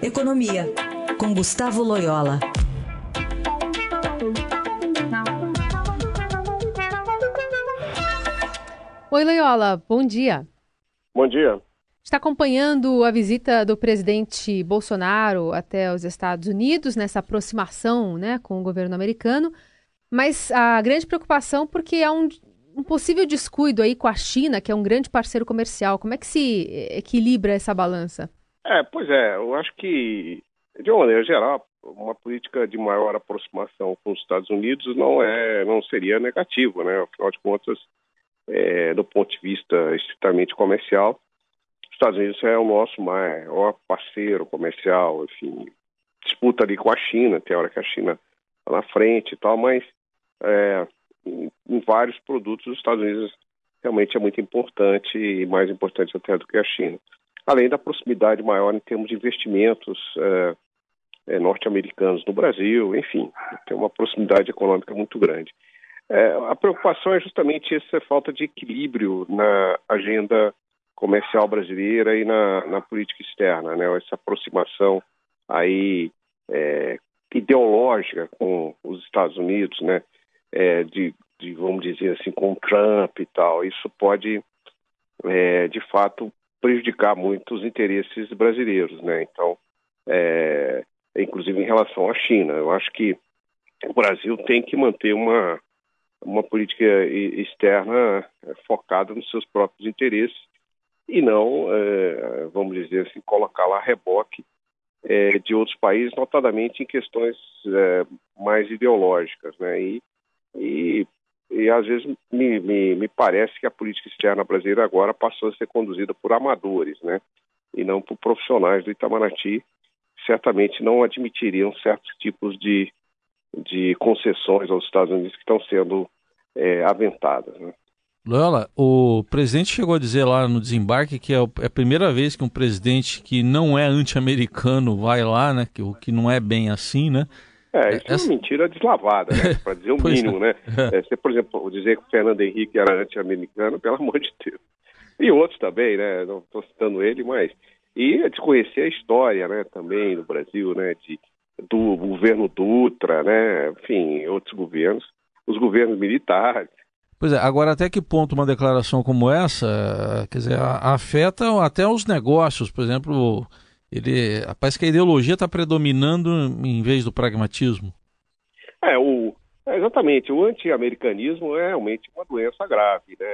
Economia, com Gustavo Loyola. Oi, Loyola, bom dia. Bom dia. Está acompanhando a visita do presidente Bolsonaro até os Estados Unidos, nessa aproximação né, com o governo americano, mas a grande preocupação porque há um, um possível descuido aí com a China, que é um grande parceiro comercial. Como é que se equilibra essa balança? É, pois é, eu acho que, de uma maneira geral, uma política de maior aproximação com os Estados Unidos não é, não seria negativo, né? Afinal de contas, é, do ponto de vista estritamente comercial, os Estados Unidos é o nosso maior parceiro comercial, enfim, disputa ali com a China, tem hora que a China está na frente e tal, mas é, em, em vários produtos os Estados Unidos realmente é muito importante e mais importante até do que a China além da proximidade maior em termos de investimentos é, é, norte-americanos no Brasil, enfim, tem uma proximidade econômica muito grande. É, a preocupação é justamente essa falta de equilíbrio na agenda comercial brasileira e na, na política externa, né? essa aproximação aí ideológica com os Estados Unidos, né? De, de, vamos dizer assim, com Trump e tal. Isso pode, é, de fato, prejudicar muito os interesses brasileiros, né? Então, é, inclusive em relação à China, eu acho que o Brasil tem que manter uma uma política externa é, focada nos seus próprios interesses e não, é, vamos dizer assim, colocar lá reboque é, de outros países, notadamente em questões é, mais ideológicas, né? E, e e às vezes me, me, me, parece que a política externa brasileira agora passou a ser conduzida por amadores, né? E não por profissionais do Itamaraty, certamente não admitiriam certos tipos de, de concessões aos Estados Unidos que estão sendo é, aventadas. Né? Loyola, o presidente chegou a dizer lá no desembarque que é, é a primeira vez que um presidente que não é anti-americano vai lá, né? Que, o que não é bem assim, né? É, isso Essa... é uma mentira deslavada, né? para dizer o mínimo, é. né? É, você, por exemplo, dizer que o Fernando Henrique era anti-americano, pelo amor de Deus. E outros também, né? Não estou citando ele, mas... E desconhecer a história, né, também no Brasil, né, de, do governo Dutra, né, enfim, outros governos, os governos militares. Pois é, agora até que ponto uma declaração como essa, quer dizer, afeta até os negócios, por exemplo ele parece que a ideologia está predominando em vez do pragmatismo. É, o, é, exatamente. O anti-americanismo é realmente uma doença grave, né?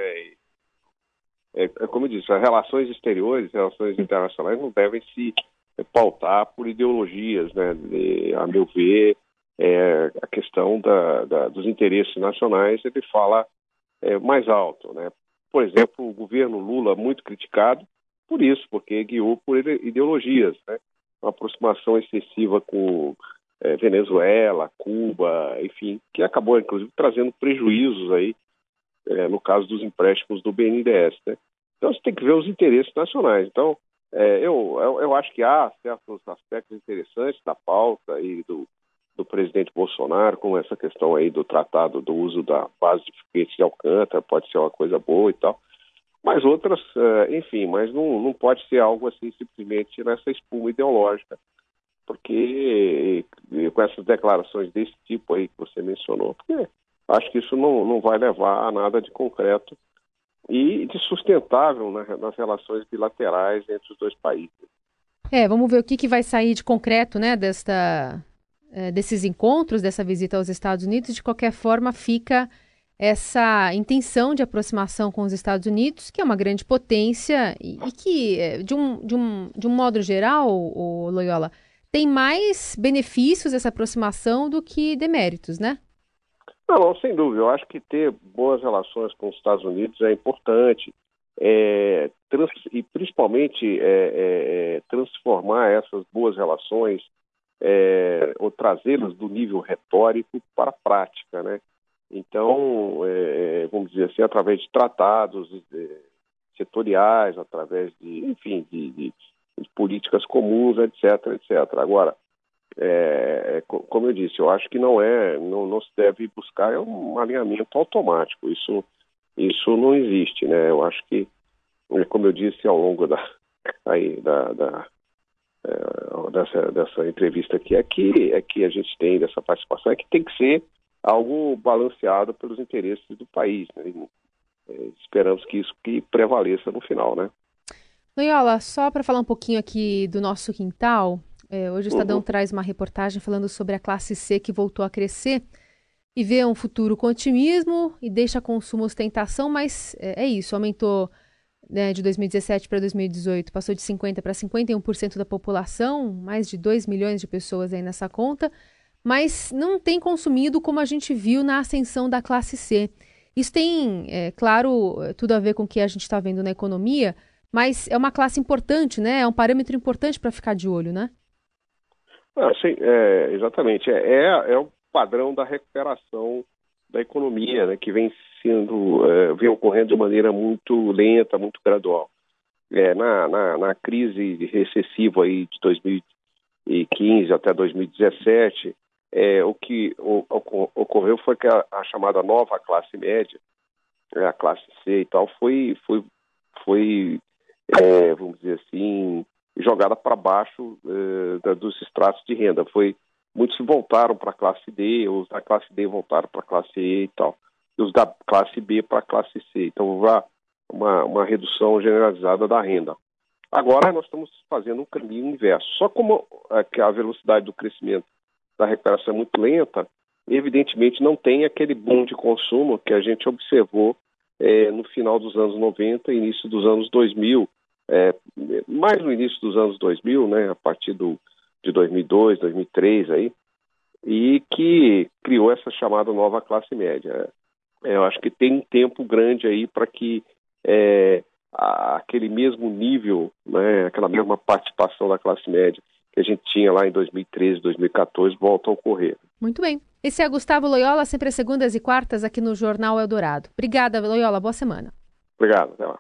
É, é, como eu disse, as relações exteriores, as relações internacionais não devem se pautar por ideologias, né? De, a meu ver, é, a questão da, da, dos interesses nacionais ele fala é, mais alto, né? Por exemplo, o governo Lula muito criticado por isso, porque guiou por ideologias, né? Uma aproximação excessiva com é, Venezuela, Cuba, enfim, que acabou inclusive trazendo prejuízos aí, é, no caso dos empréstimos do BNDES, né? Então você tem que ver os interesses nacionais. Então, é, eu, eu, eu, acho que há certos aspectos interessantes da pauta e do, do presidente Bolsonaro, como essa questão aí do tratado do uso da base de foguetes de Alcântara, pode ser uma coisa boa e tal mas outras, eh, enfim, mas não, não pode ser algo assim simplesmente nessa espuma ideológica, porque com essas declarações desse tipo aí que você mencionou, porque acho que isso não, não vai levar a nada de concreto e de sustentável nas relações bilaterais entre os dois países. É, vamos ver o que, que vai sair de concreto, né, desta, é, desses encontros, dessa visita aos Estados Unidos. De qualquer forma, fica essa intenção de aproximação com os Estados Unidos, que é uma grande potência e, e que, eh, de um, de, um, de um modo geral, o Loyola, tem mais benefícios essa aproximação do que deméritos, né? Não, não, sem dúvida. Eu acho que ter boas relações com os Estados Unidos é importante. É, trans, e principalmente é, é, é transformar essas boas relações é, ou trazê-las do nível retórico para a prática, né? Então, é, é, vamos dizer assim, através de tratados é, setoriais, através de, enfim, de, de, de, políticas comuns, etc, etc. Agora, é, é como eu disse, eu acho que não é, não, não se deve buscar um alinhamento automático. Isso, isso não existe, né? Eu acho que, como eu disse ao longo da, aí, da, da é, dessa, dessa entrevista aqui é que, é que a gente tem dessa participação é que tem que ser algo balanceado pelos interesses do país. Né? É, esperamos que isso que prevaleça no final, né? Loyola, só para falar um pouquinho aqui do nosso quintal, é, hoje o Estadão uhum. traz uma reportagem falando sobre a classe C que voltou a crescer e vê um futuro com otimismo e deixa consumo ostentação, mas é, é isso, aumentou né, de 2017 para 2018, passou de 50% para 51% da população, mais de 2 milhões de pessoas aí nessa conta, mas não tem consumido como a gente viu na ascensão da classe C. Isso tem, é, claro, tudo a ver com o que a gente está vendo na economia, mas é uma classe importante, né? É um parâmetro importante para ficar de olho, né? Ah, sim, é, exatamente. É, é, é, o padrão da recuperação da economia, né, que vem sendo, é, vem ocorrendo de maneira muito lenta, muito gradual. É, na, na, na, crise recessiva aí de 2015 até 2017, é, o que ocorreu foi que a, a, chamada nova classe média, né, a classe C e tal, foi, foi, foi é, vamos dizer assim, jogada para baixo é, dos estratos de renda. Foi muitos voltaram para a classe D, os da classe D voltaram para a classe E e tal, e os da classe B para a classe C. Então, uma, uma redução generalizada da renda. Agora, nós estamos fazendo um caminho inverso. Só como é, a velocidade do crescimento da recuperação é muito lenta, evidentemente não tem aquele boom de consumo que a gente observou é, no final dos anos 90 e início dos anos 2000, é, mais no início dos anos 2000, né, a partir do, de 2002, 2003 aí, e que criou essa chamada nova classe média. É, eu acho que tem um tempo grande aí para que é, aquele mesmo nível, né, aquela mesma participação da classe média que a gente tinha lá em 2013, 2014, volta a ocorrer. Muito bem. Esse é Gustavo Loyola, sempre às segundas e quartas aqui no Jornal Eldorado. Obrigada, Loyola. Boa semana. Obrigado. Até lá.